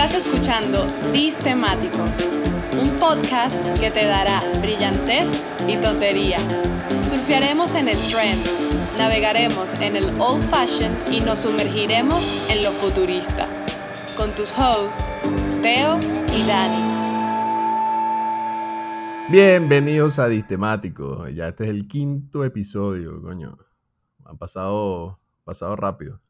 Estás escuchando Temáticos, un podcast que te dará brillantez y tontería. Surfearemos en el trend, navegaremos en el old fashion y nos sumergiremos en lo futurista. Con tus hosts, Teo y Dani. Bienvenidos a Distemáticos. Ya este es el quinto episodio, coño. Han pasado, pasado rápido.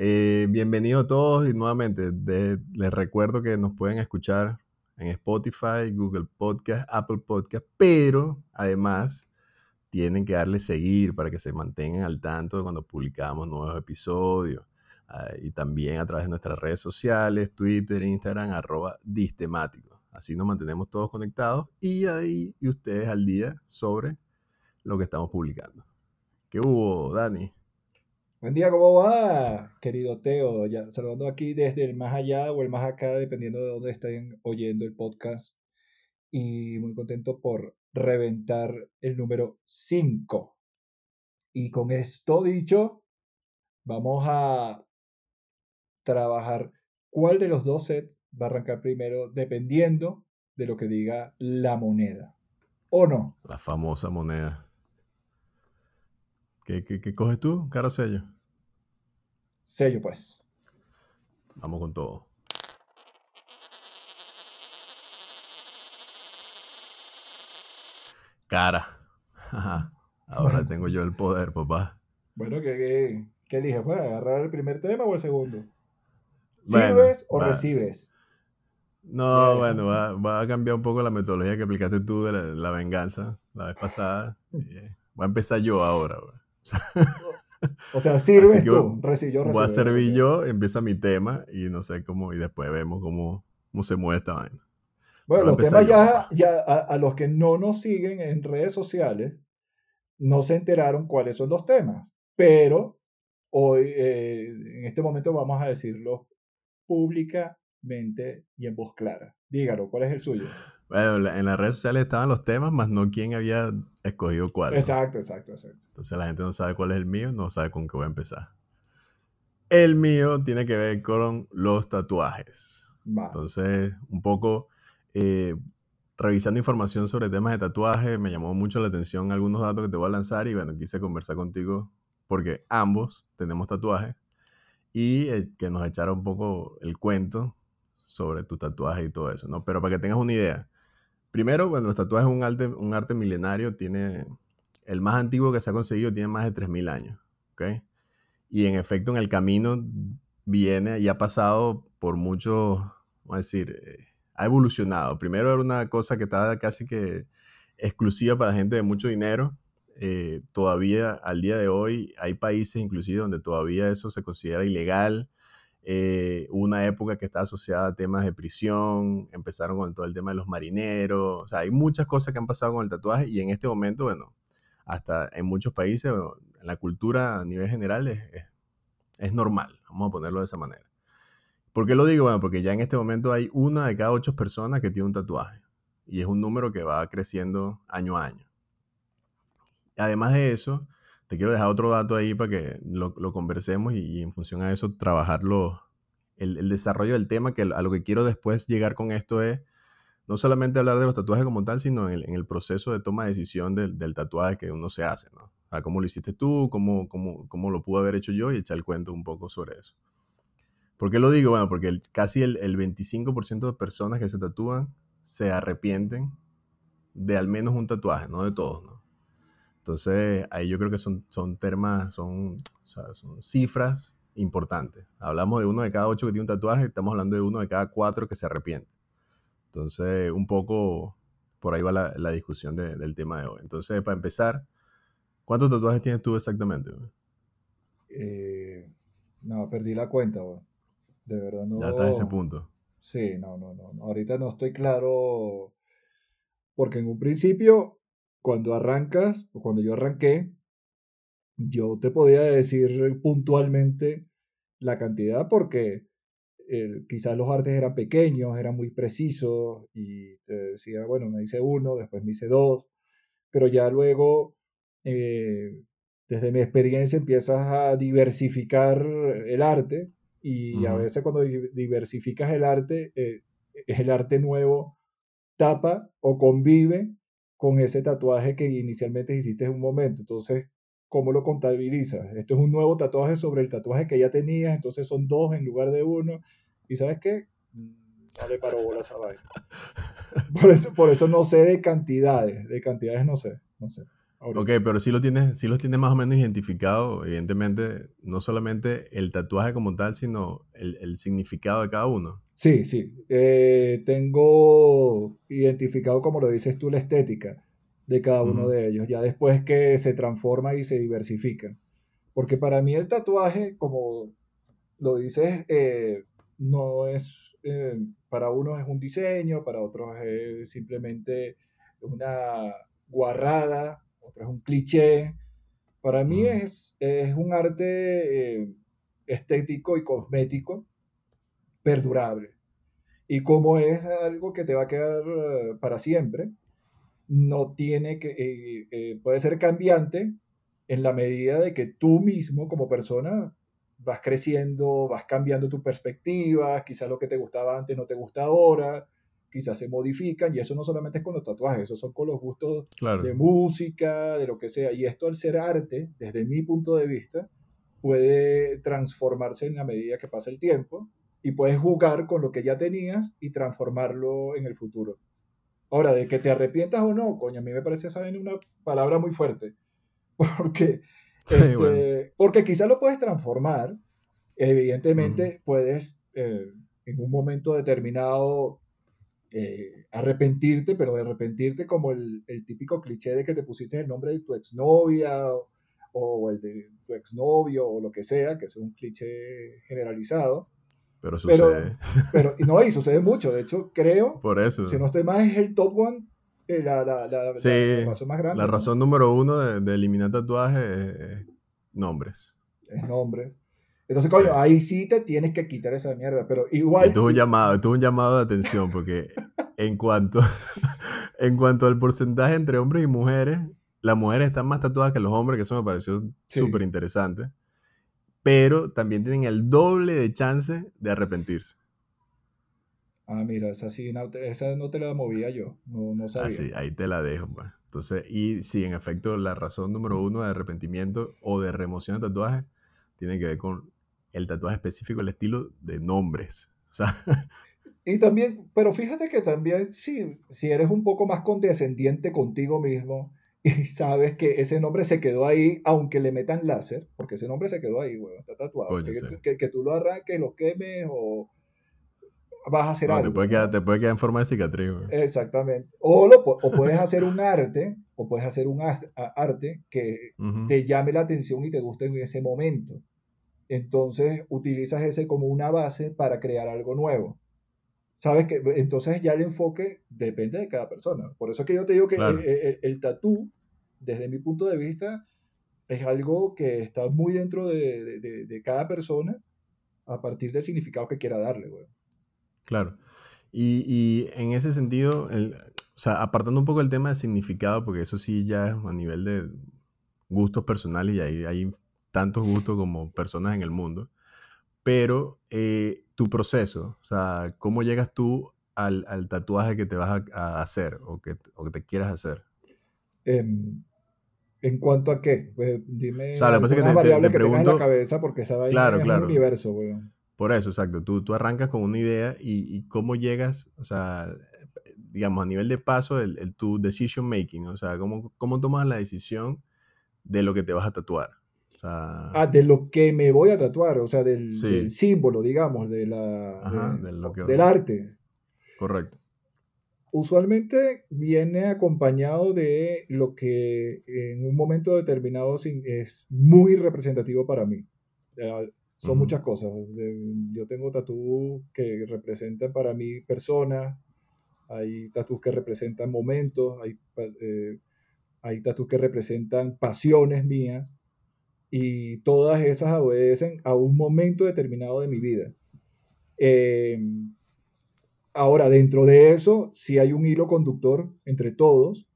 Eh, bienvenidos todos y nuevamente les recuerdo que nos pueden escuchar en Spotify, Google Podcast, Apple Podcast, pero además tienen que darle seguir para que se mantengan al tanto de cuando publicamos nuevos episodios. Ah, y también a través de nuestras redes sociales, Twitter, Instagram, arroba distemático. Así nos mantenemos todos conectados y ahí y ustedes al día sobre lo que estamos publicando. ¿Qué hubo, Dani? Buen día, ¿cómo va, querido Teo? Ya, saludando aquí desde el más allá o el más acá, dependiendo de dónde estén oyendo el podcast. Y muy contento por reventar el número 5. Y con esto dicho, vamos a trabajar cuál de los dos sets va a arrancar primero, dependiendo de lo que diga la moneda. ¿O no? La famosa moneda. ¿Qué, qué, coges tú, caro sello? Sello, pues. Vamos con todo. Cara. Ahora tengo yo el poder, papá. Bueno, ¿qué, qué, eliges? ¿Pues agarrar el primer tema o el segundo? ¿Sirves o recibes? No, bueno, va, a cambiar un poco la metodología que aplicaste tú de la, venganza la vez pasada. Eh, voy a empezar yo ahora. o sea, sirves tú, Voy a servir yo, empieza mi tema y no sé cómo, y después vemos cómo, cómo se mueve esta vaina. Bueno, los temas ya, ya a, los que no nos siguen en redes sociales, no se enteraron cuáles son los temas, pero hoy, eh, en este momento vamos a decirlo públicamente y en voz clara. Dígalo, ¿cuál es el suyo? Bueno, en las redes sociales estaban los temas, más no quién había escogido cuál. Exacto, exacto, exacto. Entonces la gente no sabe cuál es el mío, no sabe con qué voy a empezar. El mío tiene que ver con los tatuajes. Entonces, un poco eh, revisando información sobre temas de tatuaje, me llamó mucho la atención algunos datos que te voy a lanzar y bueno, quise conversar contigo porque ambos tenemos tatuajes y eh, que nos echara un poco el cuento sobre tu tatuaje y todo eso, ¿no? Pero para que tengas una idea, Primero, bueno, los tatuajes es un arte, un arte milenario, tiene, el más antiguo que se ha conseguido tiene más de 3.000 años, ¿ok? Y en efecto, en el camino viene y ha pasado por mucho, vamos a decir, eh, ha evolucionado. Primero era una cosa que estaba casi que exclusiva para gente de mucho dinero. Eh, todavía al día de hoy hay países inclusive donde todavía eso se considera ilegal eh, una época que está asociada a temas de prisión, empezaron con todo el tema de los marineros, o sea, hay muchas cosas que han pasado con el tatuaje y en este momento, bueno, hasta en muchos países, en la cultura a nivel general es, es, normal, vamos a ponerlo de esa manera. ¿Por qué lo digo? Bueno, porque ya en este momento hay una de cada ocho personas que tiene un tatuaje y es un número que va creciendo año a año. Además de eso, te quiero dejar otro dato ahí para que lo, conversemos y, en función a eso trabajarlo, el, desarrollo del tema, que a lo que quiero después llegar con esto es no solamente hablar de los tatuajes como tal, sino en el, proceso de toma de decisión del, tatuaje que uno se hace, ¿no? O cómo lo hiciste tú, cómo, cómo, cómo lo pude haber hecho yo y echar el cuento un poco sobre eso. ¿Por qué lo digo? Bueno, porque casi el, el 25% de personas que se tatúan se arrepienten de al menos un tatuaje, no de todos, ¿no? Entonces, ahí yo creo que son, son temas, son, son cifras importantes. Hablamos de uno de cada ocho que tiene un tatuaje, estamos hablando de uno de cada cuatro que se arrepiente. Entonces, un poco por ahí va la, discusión del tema de hoy. Entonces, para empezar, ¿cuántos tatuajes tienes tú exactamente? Eh, no, perdí la cuenta, de verdad no. Ya está en ese punto. Sí, no, no, no. Ahorita no estoy claro, porque en un principio cuando arrancas, o cuando yo arranqué, yo te podía decir puntualmente la cantidad porque eh, quizás los artes eran pequeños, eran muy precisos y te decía, bueno, me hice uno, después me hice dos, pero ya luego, eh, desde mi experiencia, empiezas a diversificar el arte Y a veces cuando diversificas el arte, eh, el arte nuevo tapa o convive con ese tatuaje que inicialmente hiciste en un momento. Entonces, ¿cómo lo contabilizas? Esto es un nuevo tatuaje sobre el tatuaje que ya tenías, entonces son dos en lugar de uno. ¿Y sabes qué? Mm, no le paro bola vaina. Por eso, por eso no sé de cantidades, de cantidades no sé, no sé. Ok, pero sí lo tienes, sí los tienes más o menos identificado, evidentemente, no solamente el tatuaje como tal, sino el, significado de cada uno. Sí, sí. Eh, tengo identificado, como lo dices tú, la estética de cada uno de ellos, ya después que se transforma y se diversifica. Porque para mí el tatuaje, como lo dices, eh, no es, eh, para unos es un diseño, para otros es simplemente una guarrada otro es un cliché. Para mí es, es un arte estético y cosmético perdurable. Y como es algo que te va a quedar eh, para siempre, no tiene que, eh, puede ser cambiante en la medida de que tú mismo como persona vas creciendo, vas cambiando tu perspectiva, quizás lo que te gustaba antes no te gusta ahora, quizás se modifican y eso no solamente es con los tatuajes, eso son con los gustos de música, de lo que sea. Y esto al ser arte, desde mi punto de vista, puede transformarse en la medida que pasa el tiempo y puedes jugar con lo que ya tenías y transformarlo en el futuro. Ahora, de que te arrepientas o no, coño, a mí me parece esa una palabra muy fuerte, porque, este, porque quizás lo puedes transformar, evidentemente puedes eh, en un momento determinado eh, arrepentirte, pero de arrepentirte como el, típico cliché de que te pusiste el nombre de tu exnovia o, o el de tu exnovio o lo que sea, que es un cliché generalizado. Pero sucede. Pero, no, y sucede mucho. De hecho, creo. Por eso. Si no estoy más, es el top one. Eh, la, la, la, razón más grande. La razón número uno de, eliminar tatuajes es, nombres. Es nombre. Entonces, coño, ahí sí te tienes que quitar esa mierda, pero igual... Esto es un llamado, esto es un llamado de atención, porque en cuanto, en cuanto al porcentaje entre hombres y mujeres, las mujeres están más tatuadas que los hombres, que eso me pareció súper interesante, pero también tienen el doble de chance de arrepentirse. Ah, mira, esa sí, no, esa no te la movía yo, no, no sabía. Ah, sí, ahí te la dejo, pues. Entonces, y sí, en efecto, la razón número uno de arrepentimiento o de remoción de tatuaje tiene que ver con el tatuaje específico, el estilo de nombres. Y también, pero fíjate que también si, si eres un poco más condescendiente contigo mismo y sabes que ese nombre se quedó ahí, aunque le metan láser, porque ese nombre se quedó ahí, bueno, está tatuado. que, tú lo arranques, lo quemes o vas a hacer algo. Te puede, quedar, te puede quedar en forma de cicatriz. Exactamente. O, lo, o puedes hacer un arte, o puedes hacer un arte que te llame la atención y te guste en ese momento entonces utilizas ese como una base para crear algo nuevo. Sabes que entonces ya el enfoque depende de cada persona. Por eso es que yo te digo que el, el, tatú, desde mi punto de vista, es algo que está muy dentro de, de, cada persona a partir del significado que quiera darle. Claro. Y, y, en ese sentido, el, o sea, apartando un poco el tema de significado, porque eso sí ya es a nivel de gustos personales y ahí hay tantos gustos como personas en el mundo, pero eh, tu proceso, o sea, ¿cómo llegas tú al, tatuaje que te vas a, hacer o que, que, te quieras hacer? Em, ¿En cuanto a qué? Pues, dime. O sea, la que te, te, pregunto. en la cabeza porque esa claro, claro. un universo, Por eso, exacto. Tú, tú arrancas con una idea y, cómo llegas, o sea, digamos, a nivel de paso, el, tu decision making, o sea, cómo, cómo tomas la decisión de lo que te vas a tatuar ah, de lo que me voy a tatuar, o sea, del, símbolo, digamos, de la, del arte. Correcto. Usualmente viene acompañado de lo que en un momento determinado es muy representativo para mí. son muchas cosas. Yo tengo tatús que representan para mí personas, hay tatús que representan momentos, hay, eh, hay tatús que representan pasiones mías y todas esas obedecen a un momento determinado de mi vida. Em, ahora, dentro de eso, sí hay un hilo conductor entre todos,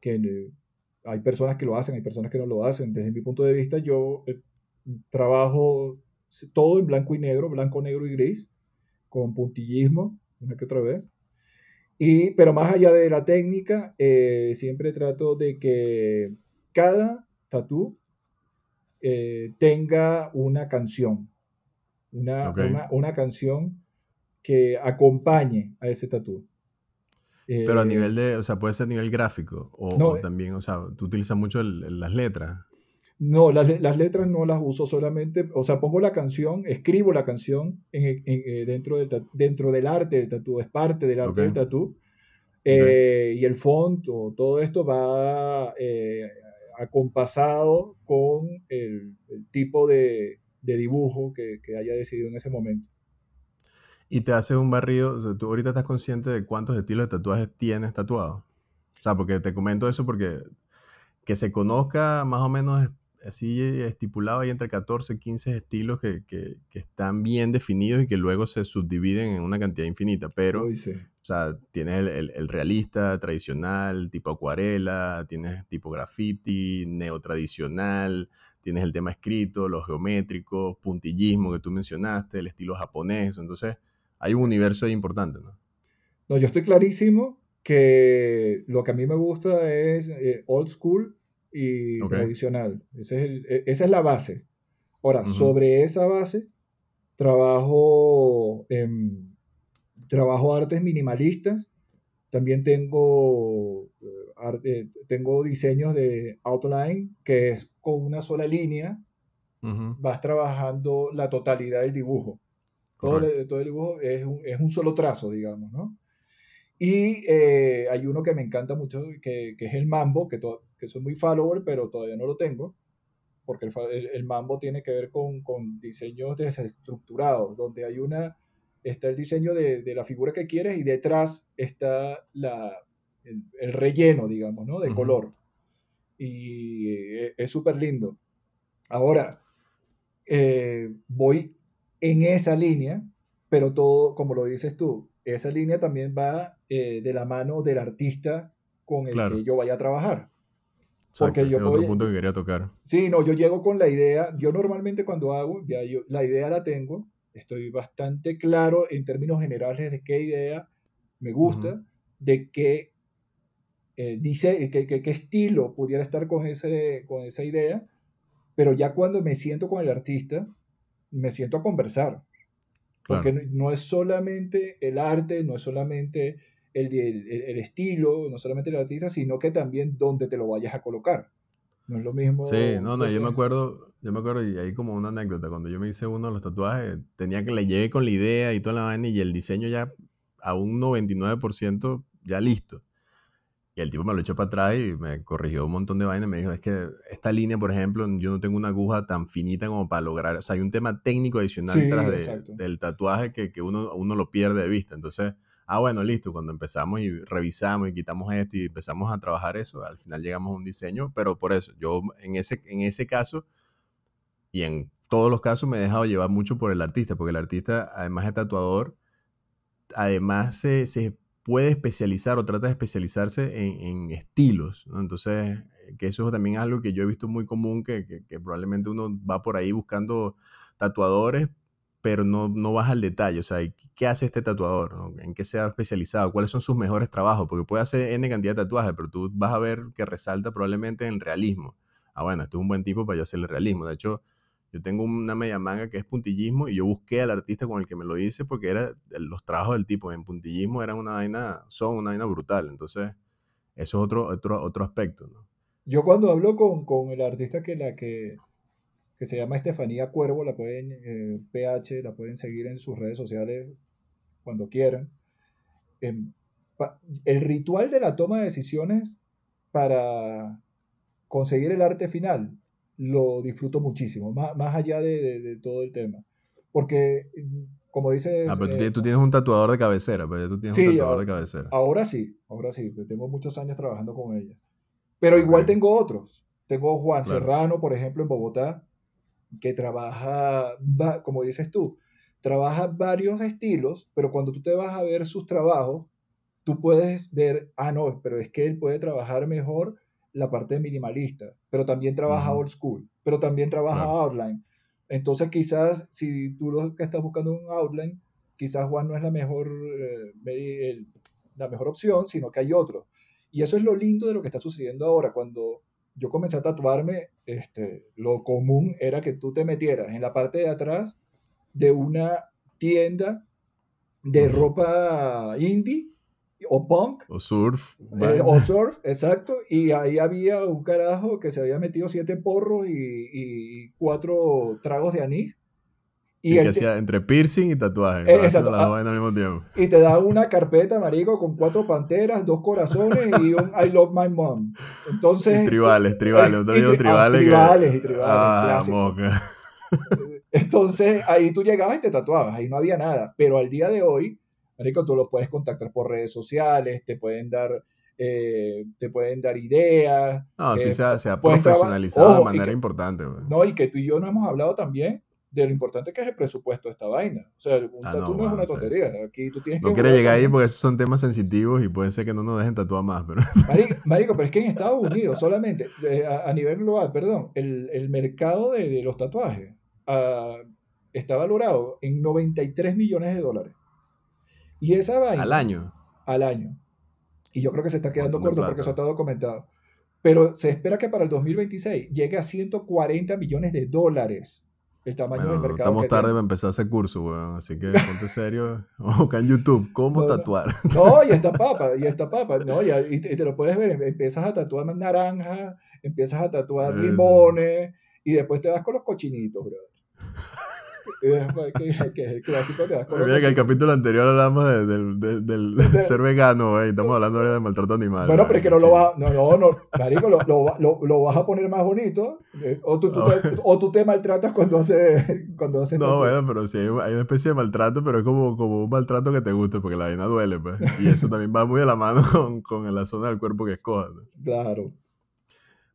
que hay personas que lo hacen, hay personas que no lo hacen. Desde mi punto de vista, yo eh, trabajo todo en blanco y negro, blanco, negro y gris, con puntillismo, una que otra vez. Y, pero más allá de la técnica, eh, siempre trato de que cada tatú eh, tenga una canción, una, una, canción que acompañe a ese tatú. Pero a eh, nivel de, o sea, puede ser a nivel gráfico o, también, o sea, tú utilizas mucho las letras. No, las, letras no las uso solamente, o sea, pongo la canción, escribo la canción eh, dentro, del, dentro del arte del tatú, es parte del arte del tatú. Eh, y el font o todo esto va eh, acompasado con el, tipo de, dibujo que, haya decidido en ese momento. Y te hace un barrido, o sea, tú ahorita estás consciente de cuántos estilos de tatuajes tienes tatuado. O sea, porque te comento eso porque que se conozca más o menos así estipulado hay entre 14 y 15 estilos que, que, están bien definidos y que luego se subdividen en una cantidad infinita, pero, o sea, tienes el, el, realista, tradicional, tipo acuarela, tienes tipo graffiti, neotradicional, tienes el tema escrito, los geométricos, puntillismo que tú mencionaste, el estilo japonés, entonces hay un universo ahí importante, ¿no? No, yo estoy clarísimo que lo que a mí me gusta es eh, old school y tradicional. Ese es el, e, esa es la base. Ahora, sobre esa base, trabajo, en, trabajo artes minimalistas. También tengo, eh, eh, tengo diseños de outline, que es con una sola línea, vas trabajando la totalidad del dibujo. Todo el, todo el, dibujo es un, es un, solo trazo, digamos, ¿no? Y eh, hay uno que me encanta mucho, que, que es el Mambo, que, que soy muy follower, pero todavía no lo tengo, porque el, el, Mambo tiene que ver con, con, diseños desestructurados, donde hay una, está el diseño de, de, la figura que quieres y detrás está la, el, relleno, digamos, ¿no? De color. Y eh, es súper lindo. Ahora, eh, voy en esa línea, pero todo, como lo dices tú, esa línea también va eh, de la mano del artista con el que yo vaya a trabajar. Porque yo otro punto que quería tocar. Sí, no, yo llego con la idea, yo normalmente cuando hago, ya yo, la idea la tengo, estoy bastante claro en términos generales de qué idea me gusta, de qué, eh, dice, qué, qué, estilo pudiera estar con, ese, con esa idea, pero ya cuando me siento con el artista, me siento a conversar. Porque no, es solamente el arte, no es solamente el, el, estilo, no solamente el artista, sino que también dónde te lo vayas a colocar. No es lo mismo. Sí, no, no, yo me acuerdo, yo me acuerdo, y hay como una anécdota, cuando yo me hice uno de los tatuajes, tenía que le llegué con la idea y toda la vaina y el diseño ya a un 99% ya listo. Y el tipo me lo echó para atrás y me corrigió un montón de vainas. Me dijo, es que esta línea, por ejemplo, yo no tengo una aguja tan finita como para lograr. O sea, hay un tema técnico adicional detrás del tatuaje que, que, uno, uno lo pierde de vista. Entonces, ah, bueno, listo. Cuando empezamos y revisamos y quitamos esto y empezamos a trabajar eso, al final llegamos a un diseño. Pero por eso, yo en ese, en ese caso y en todos los casos me he dejado llevar mucho por el artista, porque el artista, además de tatuador, además se, se puede especializar o trata de especializarse en, estilos. Entonces, que eso también es algo que yo he visto muy común, que, probablemente uno va por ahí buscando tatuadores, pero no, no vas al detalle. O sea, ¿qué hace este tatuador? ¿En qué se ha especializado? ¿Cuáles son sus mejores trabajos? Porque puede hacer N cantidad de tatuajes, pero tú vas a ver que resalta probablemente en realismo. Ah, bueno, este es un buen tipo para yo hacerle realismo. De hecho, yo tengo una media manga que es puntillismo y yo busqué al artista con el que me lo hice porque era los trabajos del tipo en puntillismo eran una vaina, son una vaina brutal. Entonces, eso es otro, otro, otro aspecto. Yo cuando hablo con, con el artista que, la que, que se llama Estefanía Cuervo, la pueden, eh, PH, la pueden seguir en sus redes sociales cuando quieran. Em, el ritual de la toma de decisiones para conseguir el arte final lo disfruto muchísimo, más, más allá de, de, todo el tema. Porque, como dices... Ah, pero tú, eh, tienes un tatuador de cabecera, pero tú tienes un tatuador de cabecera. Ahora sí, ahora sí, tengo muchos años trabajando con ella. Pero igual tengo otros. Tengo Juan Serrano, por ejemplo, en Bogotá, que trabaja, como dices tú, trabaja varios estilos, pero cuando tú te vas a ver sus trabajos, tú puedes ver, ah, no, pero es que él puede trabajar mejor la parte minimalista, pero también trabaja old school, pero también trabaja outline. Entonces quizás si tú lo que estás buscando un outline, quizás Juan no es la mejor, eh, la mejor opción, sino que hay otro. Y eso es lo lindo de lo que está sucediendo ahora. Cuando yo comencé a tatuarme, este, lo común era que tú te metieras en la parte de atrás de una tienda de ropa indie o punk. O surf. Eh, o surf, exacto. Y ahí había un carajo que se había metido siete porros y, cuatro tragos de anís. Y, que hacía entre piercing y tatuaje. Eh, al mismo tiempo. Y te da una carpeta, marico, con cuatro panteras, dos corazones y un I love my mom. Entonces. tribales, tribales. Ah, tribales, tribales y tribales. Ah, Entonces ahí tú llegabas y te tatuabas. Ahí no había nada. Pero al día de hoy Marico, tú lo puedes contactar por redes sociales, te pueden dar, eh, te pueden dar ideas. No, sí se ha, profesionalizado de manera importante. No, y que tú y yo no hemos hablado también de lo importante que es el presupuesto de esta vaina. O sea, un ah, no, es una tontería. Aquí tú tienes no quiere llegar ahí porque esos son temas sensitivos y puede ser que no nos dejen tatuar más. Pero... Marico, pero es que en Estados Unidos solamente, eh, a, nivel global, perdón, el, el mercado de, de, los tatuajes uh, está valorado en 93 millones de dólares. Y esa vaina. Al año. Al año. Y yo creo que se está quedando corto porque eso está documentado. Pero se espera que para el 2026 llegue a 140 millones de dólares el tamaño del mercado. Estamos tarde para empezar ese curso, weón. Así que ponte serio. Acá en YouTube. ¿Cómo tatuar? No, y esta papa, y esta papa. No, y, te lo puedes ver. Empiezas a tatuar naranja, empiezas a tatuar limones, y después te vas con los cochinitos, bro que, el clásico Mira que el capítulo anterior hablamos de, del ser vegano, estamos hablando ahora de maltrato animal. Bueno, pero es que no lo vas, no, no, no, marico, lo, lo, lo, vas a poner más bonito, eh, o tú, te, o tú te maltratas cuando haces, cuando haces No, bueno, pero sí hay, una especie de maltrato, pero es como, como un maltrato que te guste, porque la vaina duele, pues, y eso también va muy de la mano con, con la zona del cuerpo que escojas. Claro.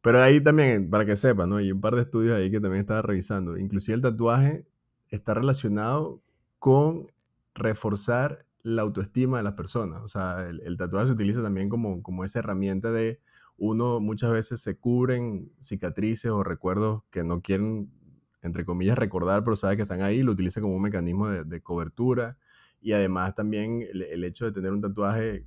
Pero ahí también, para que sepan, ¿no? Hay un par de estudios ahí que también estaba revisando. Inclusive el tatuaje está relacionado con reforzar la autoestima de las personas. O sea, el, tatuaje se utiliza también como, como esa herramienta de uno muchas veces se cubren cicatrices o recuerdos que no quieren, entre comillas, recordar, pero sabe que están ahí, lo utiliza como un mecanismo de, cobertura. Y además también el, hecho de tener un tatuaje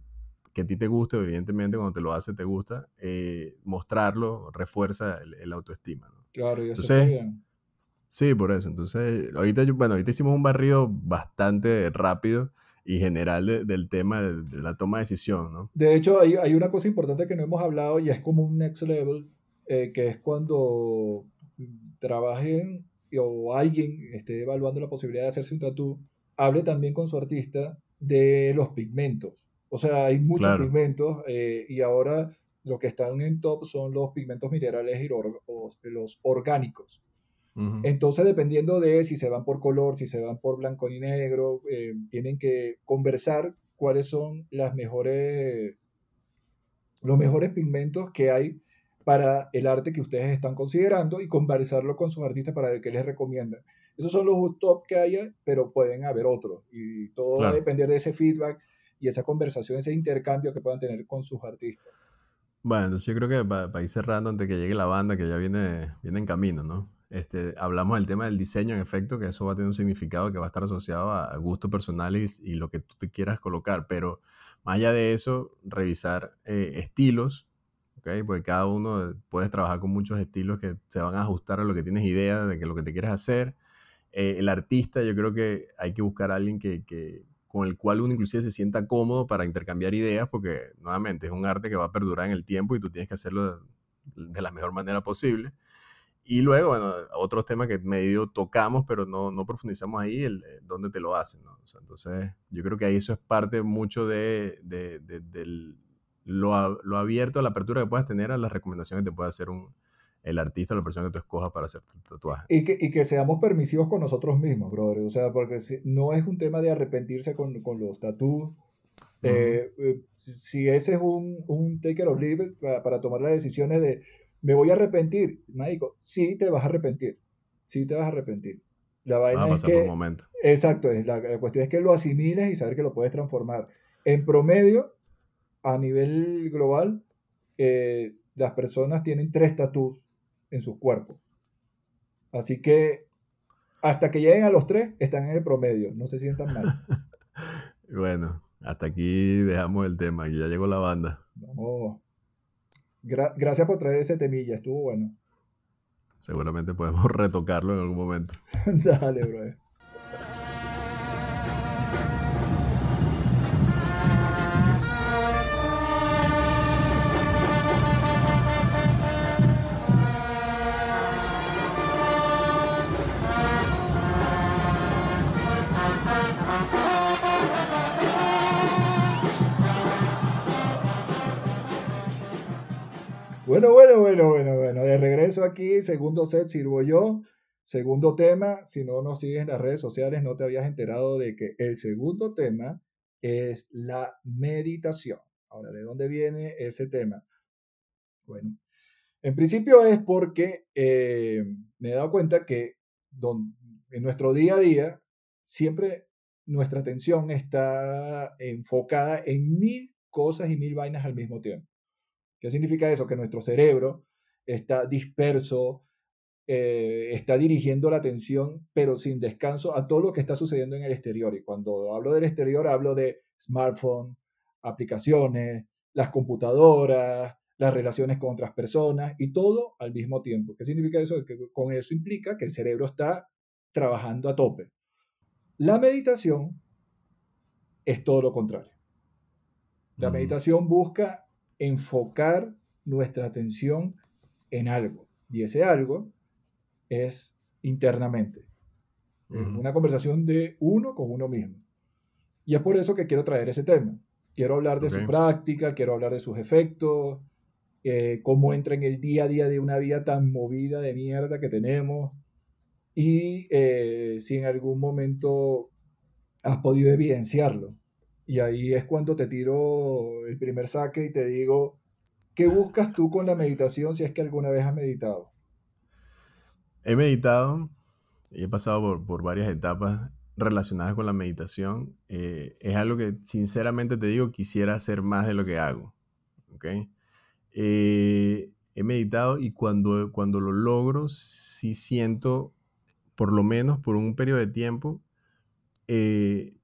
que a ti te guste, evidentemente cuando te lo hace te gusta, eh, mostrarlo refuerza el, autoestima. Claro, y eso Entonces, bien. Sí, por eso. Entonces, ahorita, bueno, ahorita hicimos un barrido bastante rápido y general del tema de, la toma de decisión, ¿no? De hecho, hay, hay, una cosa importante que no hemos hablado y es como un next level, eh, que es cuando trabajen o alguien esté evaluando la posibilidad de hacerse un tatú, hable también con su artista de los pigmentos. O sea, hay muchos pigmentos eh, y ahora lo que están en top son los pigmentos minerales y los orgánicos. Entonces, dependiendo de si se van por color, si se van por blanco y negro, eh, tienen que conversar cuáles son las mejores, los mejores pigmentos que hay para el arte que ustedes están considerando y conversarlo con sus artistas para ver qué les recomiendan. Esos son los top que haya, pero pueden haber otros. Y todo va a depender de ese feedback y esa conversación, ese intercambio que puedan tener con sus artistas. Bueno, entonces yo creo que para, ir cerrando antes que llegue la banda, que ya viene, viene en camino, ¿no? Este, hablamos del tema del diseño, en efecto, que eso va a tener un significado que va a estar asociado a gustos personales y, lo que tú te quieras colocar, pero más allá de eso, revisar eh, estilos, ¿okay? porque cada uno puedes trabajar con muchos estilos que se van a ajustar a lo que tienes idea de que lo que te quieres hacer. Eh, el artista, yo creo que hay que buscar a alguien que, que, con el cual uno inclusive se sienta cómodo para intercambiar ideas, porque nuevamente es un arte que va a perdurar en el tiempo y tú tienes que hacerlo de la mejor manera posible. Y luego, bueno, otros temas que medio tocamos, pero no, no profundizamos ahí, el, eh, dónde te lo hacen, ¿no? O sea, entonces, yo creo que ahí eso es parte mucho de, de, del, lo, lo, abierto, la apertura que puedas tener a las recomendaciones que te puede hacer un, el artista o la persona que tú escojas para hacer tu tatuaje. Y que, y que seamos permisivos con nosotros mismos, brother. O sea, porque si, no es un tema de arrepentirse con, con los tatuos. Eh, eh, si, ese es un, un take it or leave it para, para tomar las decisiones de ¿Me voy a arrepentir? Marico, sí te vas a arrepentir. Sí te vas a arrepentir. La vaina es que, momento. Exacto, es la, cuestión es que lo asimiles y saber que lo puedes transformar. En promedio, a nivel global, eh, las personas tienen tres tatuos en sus cuerpos. Así que hasta que lleguen a los tres, están en el promedio, no se sientan mal. bueno, hasta aquí dejamos el tema, ya llegó la banda. Vamos. Gracias por traer ese temilla, estuvo bueno. Seguramente podemos retocarlo en algún momento. Dale, bro. Aquí, segundo set sirvo yo. Segundo tema, si no nos sigues en las redes sociales, no te habías enterado de que el segundo tema es la meditación. Ahora, ¿de dónde viene ese tema? Bueno, en principio es porque eh, me he dado cuenta que en nuestro día a día siempre nuestra atención está enfocada en mil cosas y mil vainas al mismo tiempo. ¿Qué significa eso? Que nuestro cerebro está disperso, eh, está dirigiendo la atención, pero sin descanso, a todo lo que está sucediendo en el exterior. Y cuando hablo del exterior, hablo de smartphone, aplicaciones, las computadoras, las relaciones con otras personas y todo al mismo tiempo. ¿Qué significa eso? Que con eso implica que el cerebro está trabajando a tope. La meditación es todo lo contrario. La meditación busca enfocar nuestra atención en algo. Y ese algo es internamente. Una conversación de uno con uno mismo. Y es por eso que quiero traer ese tema. Quiero hablar de su práctica, quiero hablar de sus efectos, eh, cómo entra en el día a día de una vida tan movida de mierda que tenemos. Y eh, si en algún momento has podido evidenciarlo. Y ahí es cuando te tiro el primer saque y te digo, ¿qué buscas tú con la meditación si es que alguna vez has meditado? He meditado y he pasado por, varias etapas relacionadas con la meditación. Eh, es algo que sinceramente te digo, quisiera hacer más de lo que hago. ¿okay? Eh, he meditado y cuando, cuando lo logro, sí siento, por lo menos por un periodo de tiempo, eh,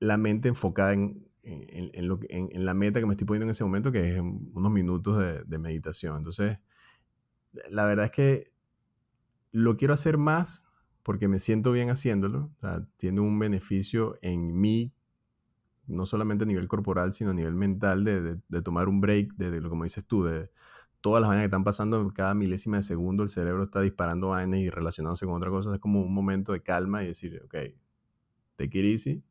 la mente enfocada en, en, lo en, la meta que me estoy poniendo en ese momento, que es unos minutos de, meditación. Entonces, la verdad es que lo quiero hacer más porque me siento bien haciéndolo. tiene un beneficio en mí, no solamente a nivel corporal, sino a nivel mental, de, de, tomar un break, de, lo como dices tú, de todas las vainas que están pasando cada milésima de segundo, el cerebro está disparando vainas y relacionándose con otra cosa. Es como un momento de calma y decir, ok, take it easy,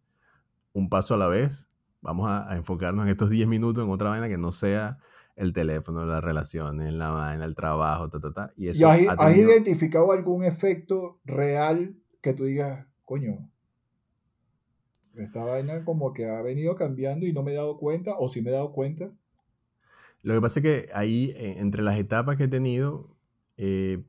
un paso a la vez. Vamos a, enfocarnos en estos 10 minutos en otra vaina que no sea el teléfono, las relaciones, la vaina, el trabajo, ta, ta, ta. Y eso has, identificado algún efecto real que tú digas, coño, esta vaina como que ha venido cambiando y no me he dado cuenta, o si me he dado cuenta? Lo que pasa es que ahí, eh, entre las etapas que he tenido, eh,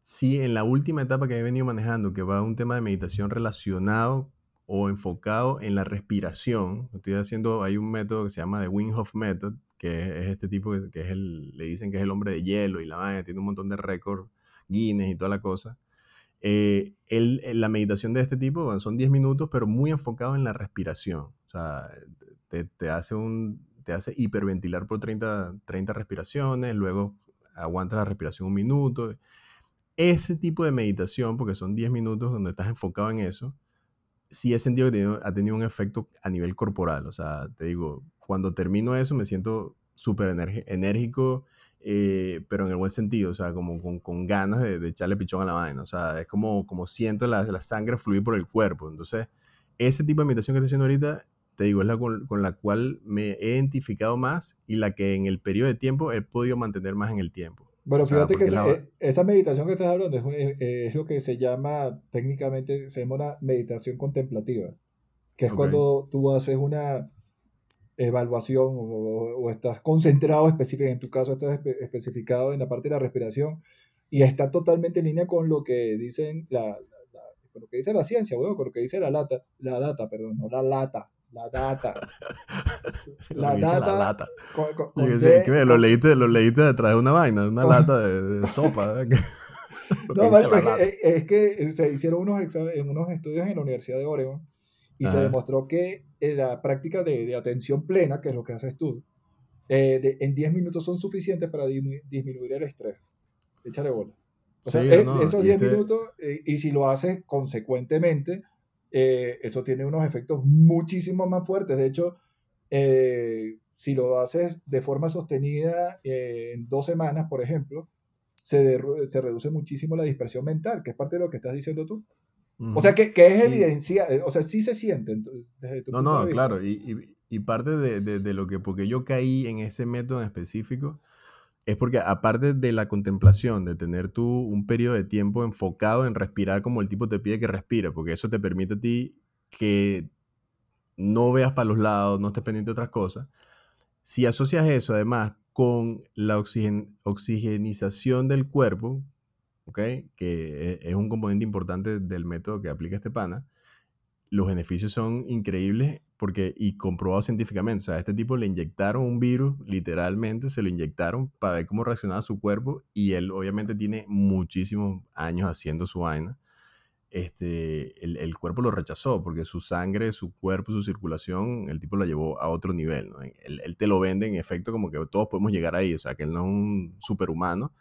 sí, en la última etapa que he venido manejando, que va a un tema de meditación relacionado o enfocado en la respiración. Estoy haciendo, hay un método que se llama The Wim Hof Method, que es, este tipo que, es el, le dicen que es el hombre de hielo y la vaina, tiene un montón de récords, Guinness y toda la cosa. Eh, la meditación de este tipo son 10 minutos, pero muy enfocado en la respiración. O sea, te, hace, un, te hace hiperventilar por 30, 30 respiraciones, luego aguantas la respiración un minuto. Ese tipo de meditación, porque son 10 minutos donde estás enfocado en eso, sí he sentido que ha tenido un efecto a nivel corporal. O sea, te digo, cuando termino eso me siento súper enérgico, eh, pero en el buen sentido, o sea, como con, ganas de, echarle pichón a la vaina. O sea, es como, como siento la, la sangre fluir por el cuerpo. Entonces, ese tipo de meditación que estoy haciendo ahorita, te digo, es la con, con, la cual me he identificado más y la que en el periodo de tiempo he podido mantener más en el tiempo. Bueno, fíjate que eh, esa, meditación que estás hablando es, lo que se llama, técnicamente, se llama una meditación contemplativa, que es cuando tú haces una evaluación o, estás concentrado específicamente, en tu caso estás especificado en la parte de la respiración y está totalmente en línea con lo que dicen la, con lo que dice la ciencia, bueno, con lo que dice la lata, la data, perdón, no la lata, la data. la, data, la lata. lo, leíste, lo leíste detrás de una vaina, una lata de, sopa. no, es, que, se hicieron unos, unos estudios en la Universidad de Oregon y se demostró que eh, la práctica de, de, atención plena, que es lo que haces tú, eh, en 10 minutos son suficientes para disminuir el estrés. Échale bola. O sea, eh, esos 10 este minutos, y si lo haces consecuentemente, eso tiene unos efectos muchísimo más fuertes. De hecho, si lo haces de forma sostenida en dos semanas, por ejemplo, se, se, reduce muchísimo la dispersión mental, que es parte de lo que estás diciendo tú. O sea, que, que es evidencia, eh, o sea, sí se siente desde tu No, no, claro, y, y, parte de, de, lo que, porque yo caí en ese método en específico, es porque aparte de la contemplación, de tener tú un periodo de tiempo enfocado en respirar como el tipo te pide que respire, porque eso te permite a ti que no veas para los lados, no estés pendiente de otras cosas. Si asocias eso además con la oxigenización del cuerpo, que e, es un componente importante del método que aplica este pana, los beneficios son increíbles porque, y comprobado científicamente, o sea, a este tipo le inyectaron un virus, literalmente se lo inyectaron para ver cómo reaccionaba su cuerpo y él obviamente tiene muchísimos años haciendo su vaina. Este, el, cuerpo lo rechazó porque su sangre, su cuerpo, su circulación, el tipo la llevó a otro nivel. ¿no? Él, él, te lo vende en efecto como que todos podemos llegar ahí, o sea, que él no es un superhumano,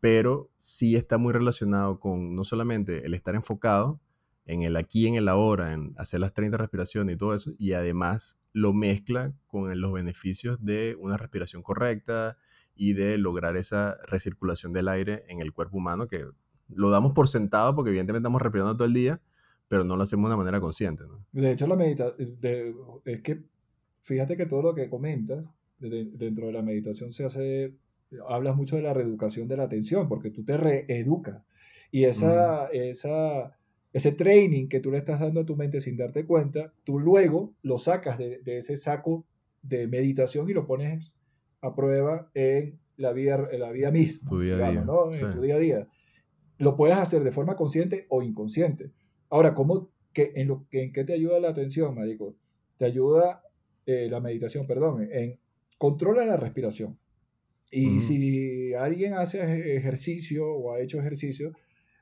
pero sí está muy relacionado con no solamente el estar enfocado en el aquí, en el ahora, en hacer las 30 respiraciones y todo eso, y además lo mezcla con los beneficios de una respiración correcta y de lograr esa recirculación del aire en el cuerpo humano, que lo damos por sentado porque evidentemente estamos respirando todo el día, pero no lo hacemos de una manera consciente. De hecho, la meditación, es que fíjate que todo lo que comentas dentro de la meditación se hace hablas mucho de la reeducación de la atención, porque tú te reeducas. Y esa, esa, ese training que tú le estás dando a tu mente sin darte cuenta, tú luego lo sacas de, ese saco de meditación y lo pones a prueba en la vida, en la vida misma. Tu día a día. En tu día a día. Lo puedes hacer de forma consciente o inconsciente. Ahora, ¿cómo, que, en, lo, ¿en qué te ayuda la atención, marico? Te ayuda eh, la meditación, perdón, en controla la respiración. Y si alguien hace ejercicio o ha hecho ejercicio,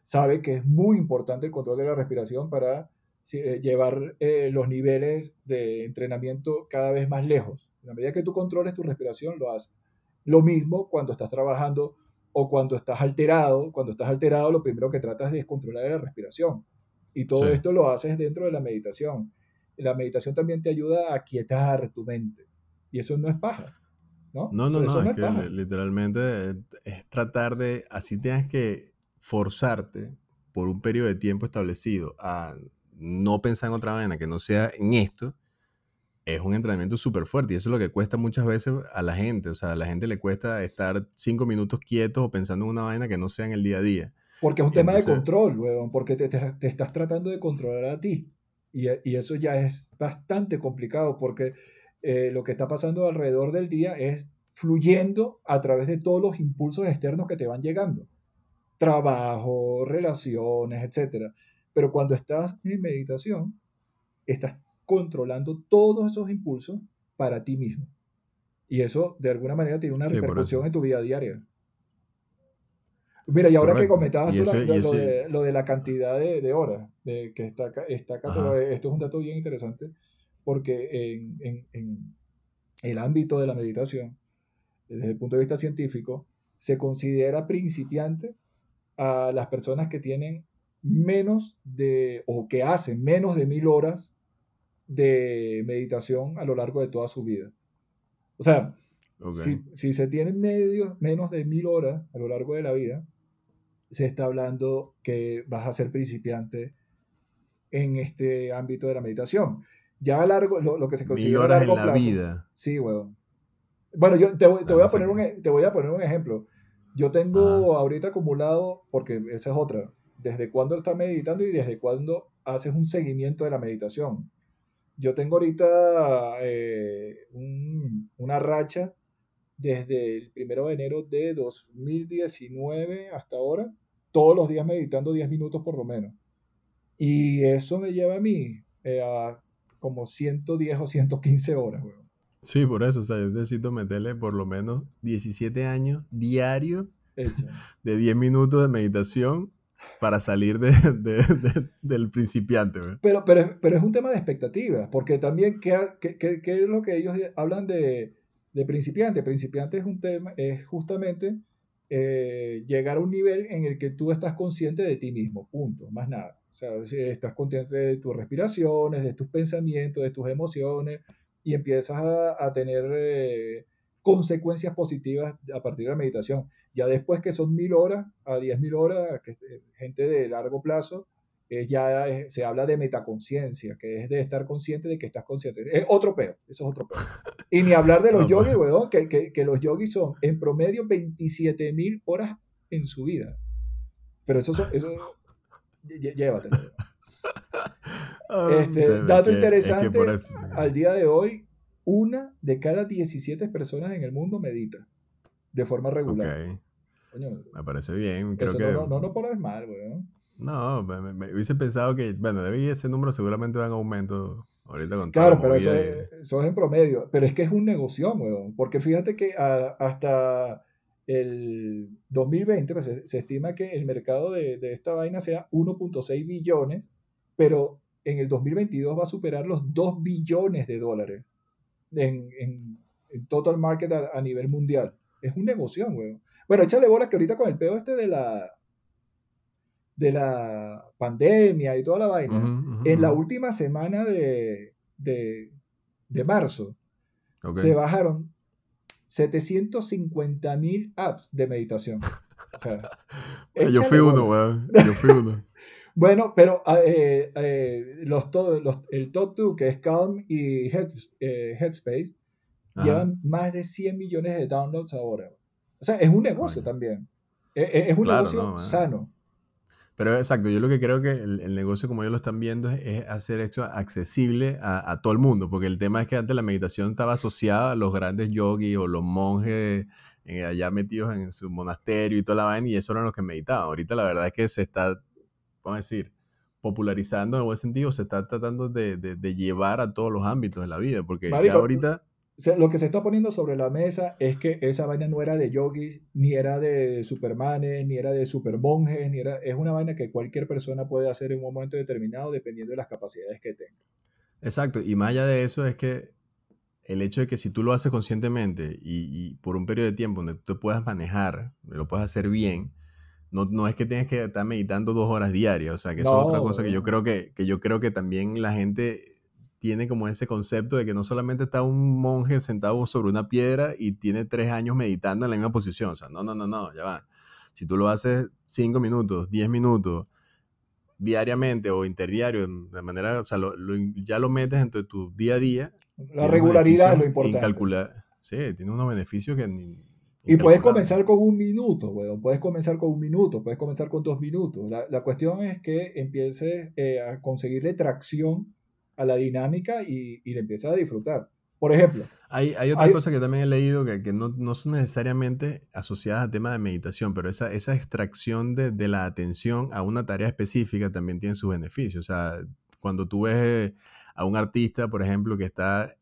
sabe que es muy importante el control de la respiración para eh, llevar eh, los niveles de entrenamiento cada vez más lejos. En la medida que tú controles tu respiración, lo haces. Lo mismo cuando estás trabajando o cuando estás alterado. Cuando estás alterado, lo primero que tratas es controlar la respiración. Y todo esto lo haces dentro de la meditación. La meditación también te ayuda a quietar tu mente. Y eso no es paja. ¿no? No, no, no, es que literalmente es tratar de, así tienes que forzarte por un periodo de tiempo establecido a no pensar en otra vaina que no sea en esto, es un entrenamiento súper fuerte y eso es lo que cuesta muchas veces a la gente. O sea, a la gente le cuesta estar cinco minutos quietos o pensando en una vaina que no sea en el día a día. Porque es un tema de control, weón, porque te, te, estás tratando de controlar a ti. Y, y, eso ya es bastante complicado porque eh, lo que está pasando alrededor del día es fluyendo a través de todos los impulsos externos que te van llegando. Trabajo, relaciones, etc. Pero cuando estás en meditación, estás controlando todos esos impulsos para ti mismo. Y eso, de alguna manera, tiene una repercusión en tu vida diaria. Mira, y ahora que comentabas lo, de, la cantidad de, horas de, que está, está esto es un dato bien interesante porque en, el ámbito de la meditación, desde el punto de vista científico, se considera principiante a las personas que tienen menos de, o que hacen menos de mil horas de meditación a lo largo de toda su vida. O sea, si, se tienen medio, menos de mil horas a lo largo de la vida, se está hablando que vas a ser principiante en este ámbito de la meditación. Ya a largo, lo, que se considera horas largo en la vida. Sí, weón. Bueno, yo te, voy, a poner un, e, te voy a poner un ejemplo. Yo tengo ahorita acumulado, porque esa es otra, desde cuándo estás meditando y desde cuándo haces un seguimiento de la meditación. Yo tengo ahorita eh, una racha desde el primero de enero de 2019 hasta ahora, todos los días meditando 10 minutos por lo menos. Y eso me lleva a mí eh, a como 110 o 115 horas, weón. Sí, por eso, o sea, yo necesito meterle por lo menos 17 años diario de 10 minutos de meditación para salir del principiante. Pero, pero, pero es un tema de expectativas, porque también, ¿qué, qué, qué es lo que ellos hablan de, de principiante? Principiante es un tema, es justamente eh, llegar a un nivel en el que tú estás consciente de ti mismo, punto, más nada. O sea, estás consciente de tus respiraciones, de tus pensamientos, de tus emociones, y empiezas a, tener eh, consecuencias positivas a partir de la meditación. Ya después que son mil horas a diez mil horas, que, eh, gente de largo plazo, ya se habla de metaconciencia, que es de estar consciente de que estás consciente. Es otro peo, eso es otro peo. Y ni hablar de los yogis, weón, que, que, que, los yogis son en promedio 27 mil horas en su vida. Pero eso, eso llévatelo. Este, dato interesante, al día de hoy, una de cada 17 personas en el mundo medita de forma regular. me parece bien. Creo que... no, no, no, no mal, weón. No, me, hubiese pensado que, bueno, debe ese número seguramente va en aumento ahorita con Claro, pero eso es, eso es, en promedio. Pero es que es un negocio, weón. Porque fíjate que hasta el 2020 pues, se, estima que el mercado de, de esta vaina sea 1.6 billones, pero en el 2022 va a superar los 2 billones de dólares en, en, total market a, nivel mundial. Es un negocio, weón. Bueno, échale bolas que ahorita con el pedo este de la de la pandemia y toda la vaina, en la última semana de, de, de marzo se bajaron 750 mil apps de meditación. yo fui uno, weón. Yo fui uno. bueno, pero ah, eh, eh, los, los, el top 2, que es Calm y eh, Headspace, llevan más de 100 millones de downloads ahora. O sea, es un negocio también. E, e, es, un negocio sano. Pero exacto, yo lo que creo que el, negocio como ellos lo están viendo es, hacer esto accesible a, todo el mundo, porque el tema es que antes la meditación estaba asociada a los grandes yogis o los monjes allá metidos en su monasterio y toda la vaina, y eso eran los que meditaban. Ahorita la verdad es que se está, vamos a decir, popularizando en buen sentido, se está tratando de, llevar a todos los ámbitos de la vida, porque ya ahorita lo que se está poniendo sobre la mesa es que esa vaina no era de yogis, ni era de supermanes, ni era de supermonjes, ni era, es una vaina que cualquier persona puede hacer en un momento determinado dependiendo de las capacidades que tenga. Exacto, y más allá de eso es que el hecho de que si tú lo haces conscientemente y, por un periodo de tiempo donde tú te puedas manejar, lo puedas hacer bien, no, no, es que tengas que estar meditando dos horas diarias, o sea, que eso es otra cosa que yo creo que, que yo creo que también la gente tiene como ese concepto de que no solamente está un monje sentado sobre una piedra y tiene tres años meditando en la misma posición. O sea, no, no, no, no, ya va. Si tú lo haces cinco minutos, diez minutos, diariamente o interdiario, de manera, o sea, ya lo metes entre tu día a día. La regularidad es lo importante. Sí, tiene unos beneficios que ni, y puedes comenzar con un minuto, weón. Puedes comenzar con un minuto, puedes comenzar con dos minutos. La, la cuestión es que empieces eh, a conseguirle tracción a la dinámica y, y le empiezas a disfrutar. Por ejemplo. Hay, hay otra cosa que también he leído que, que no, no, son necesariamente asociadas al tema de meditación, pero esa, esa extracción de, de, la atención a una tarea específica también tiene sus beneficios. O sea, cuando tú ves a un artista, por ejemplo, que está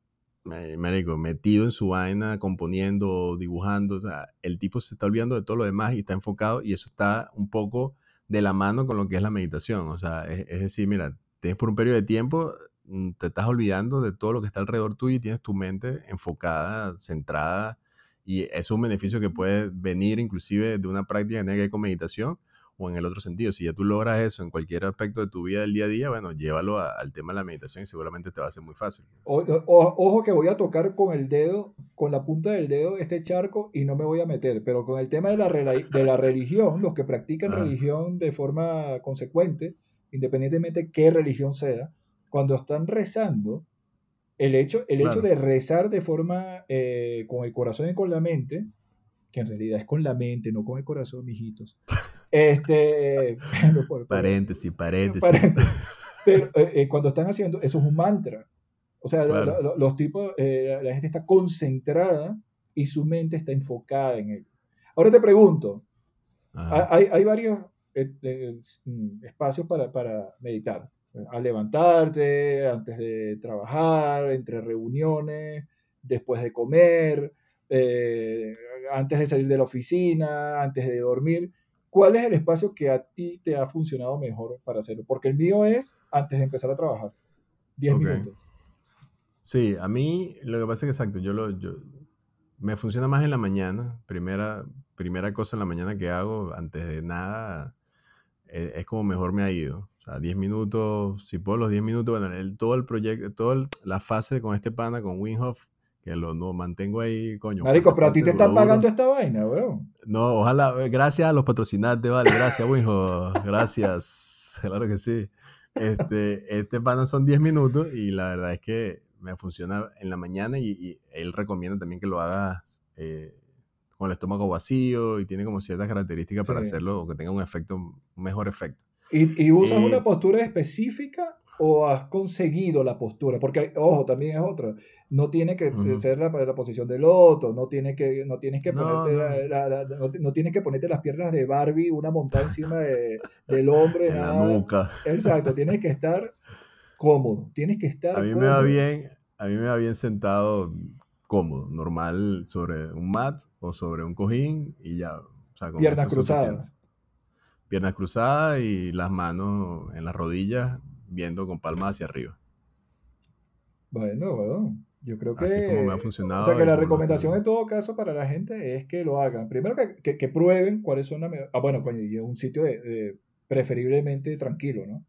metido en su vaina, componiendo, dibujando, o sea, el tipo se está olvidando de todo lo demás y está enfocado y eso está un poco de la mano con lo que es la meditación. O sea, es, decir, mira, tienes por un periodo de tiempo Mm, te estás olvidando de todo lo que está alrededor tuyo y tienes tu mente enfocada, centrada. Y es un beneficio que puede venir inclusive de una práctica hay con meditación o en el otro sentido. Si ya tú logras eso en cualquier aspecto de tu vida del día a día, bueno, llévalo al tema de la meditación y seguramente te va a ser muy fácil. ojo que voy a tocar con el dedo, con la punta del dedo este charco y no me voy a meter, pero con el tema de la, de la religión, los que practican religión de forma consecuente, independientemente qué religión sea, cuando están rezando, el hecho, el hecho de rezar de forma eh, con el corazón y con la mente, que en realidad es con la mente, no con el corazón, mijitos. Este, paréntesis, paréntesis. pero eh, eh, cuando están haciendo, eso es un mantra. O sea, los tipos, la gente está concentrada y su mente está enfocada en ello. Ahora te pregunto, hay, hay, varios mm, espacios para, para meditar al levantarte, antes de trabajar, entre reuniones, después de comer, eh, antes de salir de la oficina, antes de dormir. ¿Cuál es el espacio que a ti te ha funcionado mejor para hacerlo? Porque el mío es antes de empezar a trabajar, 10 minutos. Sí, a mí lo que pasa es que exacto, yo lo, yo, me funciona más en la mañana. Primera, primera cosa en la mañana que hago, antes de nada, e, es, como mejor me ha ido. O sea, 10 minutos, si puedo los 10 minutos, bueno, el, todo el proyecto, toda la fase con este pana, con Winhoff, que lo no, mantengo ahí, coño. Marico, pero a ti te están pagando esta vaina, weón. No, ojalá, eh, gracias a los patrocinantes, vale, gracias, Winhoff, gracias, claro que sí. Este, este pana son 10 minutos y la verdad es que me funciona en la mañana y, él recomienda también que lo hagas eh, con el estómago vacío y tiene como ciertas características para hacerlo o que tenga un efecto, un mejor efecto. ¿Y, usas una eh, postura específica o has conseguido la postura? Porque, ojo, también es otra. No tiene que ser la, la, posición del otro, no, tiene que, no tienes que ponerte no. no, tienes que ponerte las piernas de Barbie, una montada encima del hombre. en la nuca. Exacto, tienes que estar cómodo, tienes que estar A mí me va bien, a mí me va bien sentado cómodo, normal sobre un mat o sobre un cojín y ya. Piernas cruzadas. Piernas cruzadas y las manos en las rodillas viendo con palmas hacia arriba. Bueno, bueno, yo creo que... Así como me ha funcionado. O sea, que la recomendación en todo caso para la gente es que lo hagan. Primero que, que, prueben cuáles son las... Ah, bueno, un sitio de, preferiblemente tranquilo, ¿no?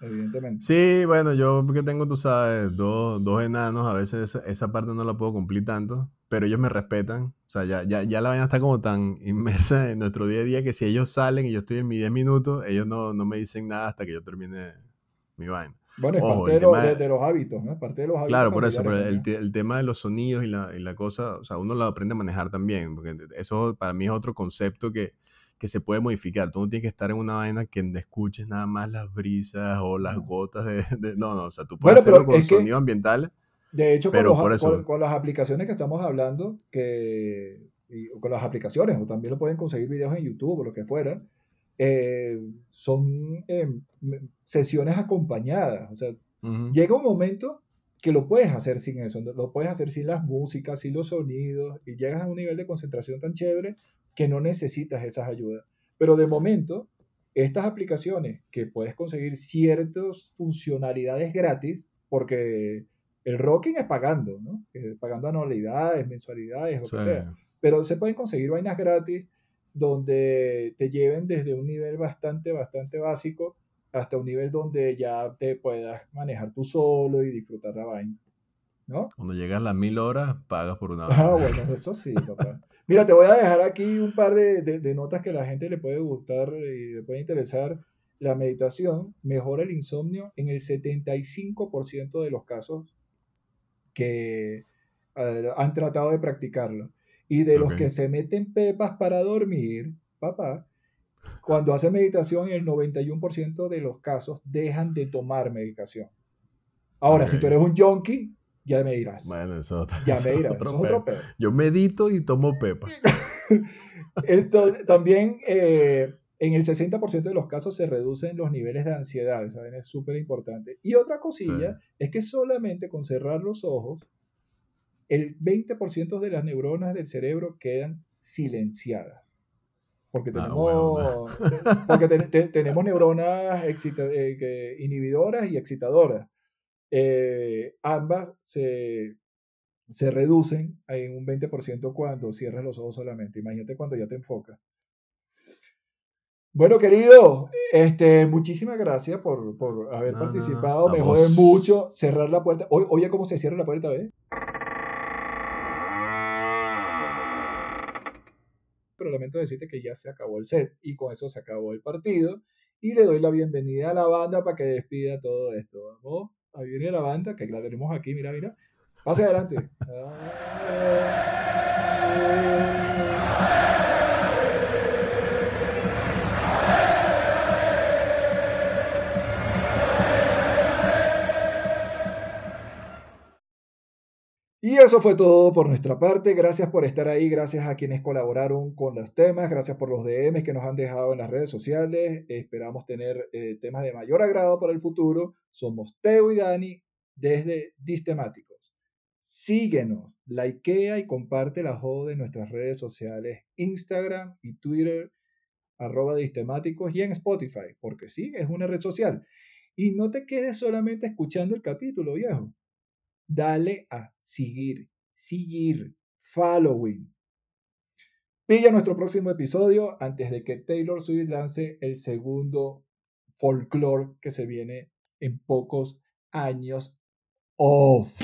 evidentemente. Sí, bueno, yo que tengo, tú sabes, dos, dos enanos, a veces esa, parte no la puedo cumplir tanto, pero ellos me respetan. O sea, ya, ya, ya la vaina está como tan inmersa en nuestro día a día que si ellos salen y yo estoy en mis 10 minutos, ellos no, no me dicen nada hasta que yo termine mi vaina. Bueno, es parte de, los hábitos, ¿no? Parte de los hábitos. Claro, por eso, pero el, el, tema de los sonidos y la, y la cosa, o sea, uno lo aprende a manejar también, porque eso para mí es otro concepto que, que se puede modificar. Tú no tienes que estar en una vaina que escuches nada más las brisas o las gotas de... no, no, o sea, tú puedes hacerlo con sonido ambiental. De hecho, pero con, los, con, las aplicaciones que estamos hablando, que, con las aplicaciones, o también lo pueden conseguir videos en YouTube o lo que fuera, eh, son em, sesiones acompañadas. O sea, llega un momento que lo puedes hacer sin eso, lo puedes hacer sin las músicas, sin los sonidos, y llegas a un nivel de concentración tan chévere que no necesitas esas ayudas. Pero de momento, estas aplicaciones que puedes conseguir ciertas funcionalidades gratis, porque el rocking es pagando, ¿no? pagando anualidades, mensualidades, lo que sea. Pero se pueden conseguir vainas gratis donde te lleven desde un nivel bastante, bastante básico hasta un nivel donde ya te puedas manejar tú solo y disfrutar la vaina. ¿No? Cuando llegas a las mil horas, pagas por una Ah, bueno, eso sí, papá. Mira, te voy a dejar aquí un par de, notas que a la gente le puede gustar y le puede interesar. La meditación mejora el insomnio en el 75% de los casos que han tratado de practicarlo. Y de los que se meten pepas para dormir, papá, cuando hacen meditación, el 91% de los casos dejan de tomar medicación. Ahora, si tú eres un junkie, ya me dirás. Bueno, eso, ya me dirás. Otro, otro Yo medito y tomo pepa. Entonces, también eh, en el 60% de los casos se reducen los niveles de ansiedad, ¿saben? Es súper importante. Y otra cosilla es que solamente con cerrar los ojos, el 20% de las neuronas del cerebro quedan silenciadas. Porque ah, tenemos, porque tenemos neuronas eh, inhibidoras y excitadoras. Eh, ambas se, se, reducen en un 20% cuando cierras los ojos solamente. Imagínate cuando ya te enfocas. Bueno, querido, este, muchísimas gracias por, por haber participado. Me jode mucho cerrar la puerta. Oye, ¿cómo se cierra la puerta? ¿ves? Pero lamento decirte que ya se acabó el set y con eso se acabó el partido. Y le doy la bienvenida a la banda para que despida todo esto. ¿Vamos? Ahí viene la banda, que la tenemos aquí, mira, mira. Pase adelante. eso fue todo por nuestra parte. Gracias por estar ahí, gracias a quienes colaboraron con los temas, gracias por los DMs que nos han dejado en las redes sociales. Esperamos tener eh, temas de mayor agrado para el futuro. Somos Teo y Dani desde Distemáticos. Síguenos, likea y comparte la joda de nuestras redes sociales, Instagram y Twitter. arroba distemáticos y en Spotify, porque sí, es una red social. Y no te quedes solamente escuchando el capítulo, viejo. Dale a seguir, seguir, following. Pilla nuestro próximo episodio antes de que Taylor Swift lance el segundo folklore que se viene en pocos años off.